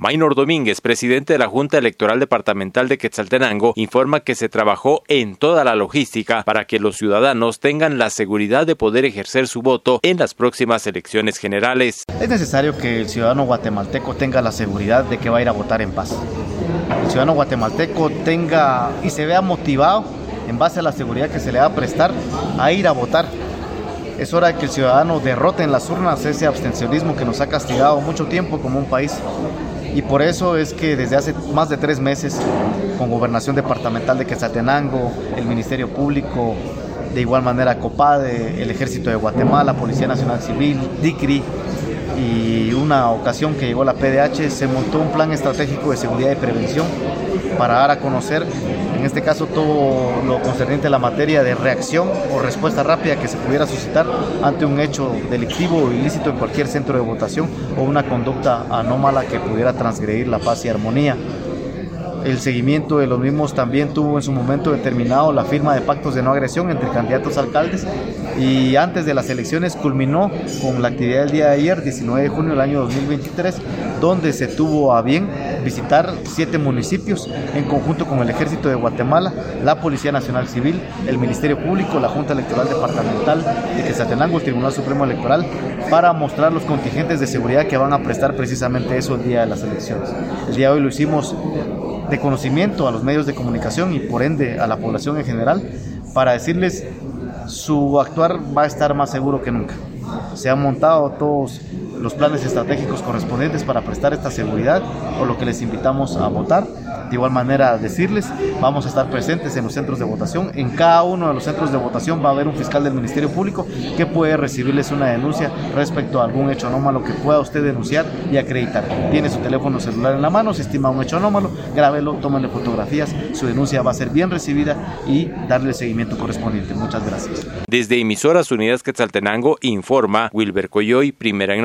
Maynor Domínguez, presidente de la Junta Electoral Departamental de Quetzaltenango, informa que se trabajó en toda la logística para que los ciudadanos tengan la seguridad de poder ejercer su voto en las próximas elecciones generales. Es necesario que el ciudadano guatemalteco tenga la seguridad de que va a ir a votar en paz. El ciudadano guatemalteco tenga y se vea motivado en base a la seguridad que se le va a prestar a ir a votar es hora de que el ciudadano derrote en las urnas ese abstencionismo que nos ha castigado mucho tiempo como un país. Y por eso es que desde hace más de tres meses, con Gobernación Departamental de Quetzaltenango, el Ministerio Público, de igual manera COPADE, el Ejército de Guatemala, Policía Nacional Civil, DICRI, y una ocasión que llegó la PDH se montó un plan estratégico de seguridad y prevención para dar a conocer, en este caso, todo lo concerniente a la materia de reacción o respuesta rápida que se pudiera suscitar ante un hecho delictivo o ilícito en cualquier centro de votación o una conducta anómala que pudiera transgredir la paz y armonía. El seguimiento de los mismos también tuvo en su momento determinado la firma de pactos de no agresión entre candidatos alcaldes y antes de las elecciones culminó con la actividad del día de ayer, 19 de junio del año 2023, donde se tuvo a bien visitar siete municipios en conjunto con el Ejército de Guatemala, la Policía Nacional Civil, el Ministerio Público, la Junta Electoral Departamental de Quetzaltenango, el Tribunal Supremo Electoral, para mostrar los contingentes de seguridad que van a prestar precisamente eso el día de las elecciones. El día de hoy lo hicimos de conocimiento a los medios de comunicación y por ende a la población en general para decirles su actuar va a estar más seguro que nunca. Se han montado todos los planes estratégicos correspondientes para prestar esta seguridad, por lo que les invitamos a votar. De igual manera, decirles, vamos a estar presentes en los centros de votación. En cada uno de los centros de votación va a haber un fiscal del Ministerio Público que puede recibirles una denuncia respecto a algún hecho anómalo que pueda usted denunciar y acreditar. Tiene su teléfono celular en la mano, se estima un hecho anómalo, grábelo, tómenle fotografías, su denuncia va a ser bien recibida y darle el seguimiento correspondiente. Muchas gracias. Desde Emisoras Unidas Quetzaltenango informa Wilber Coyoy, primera en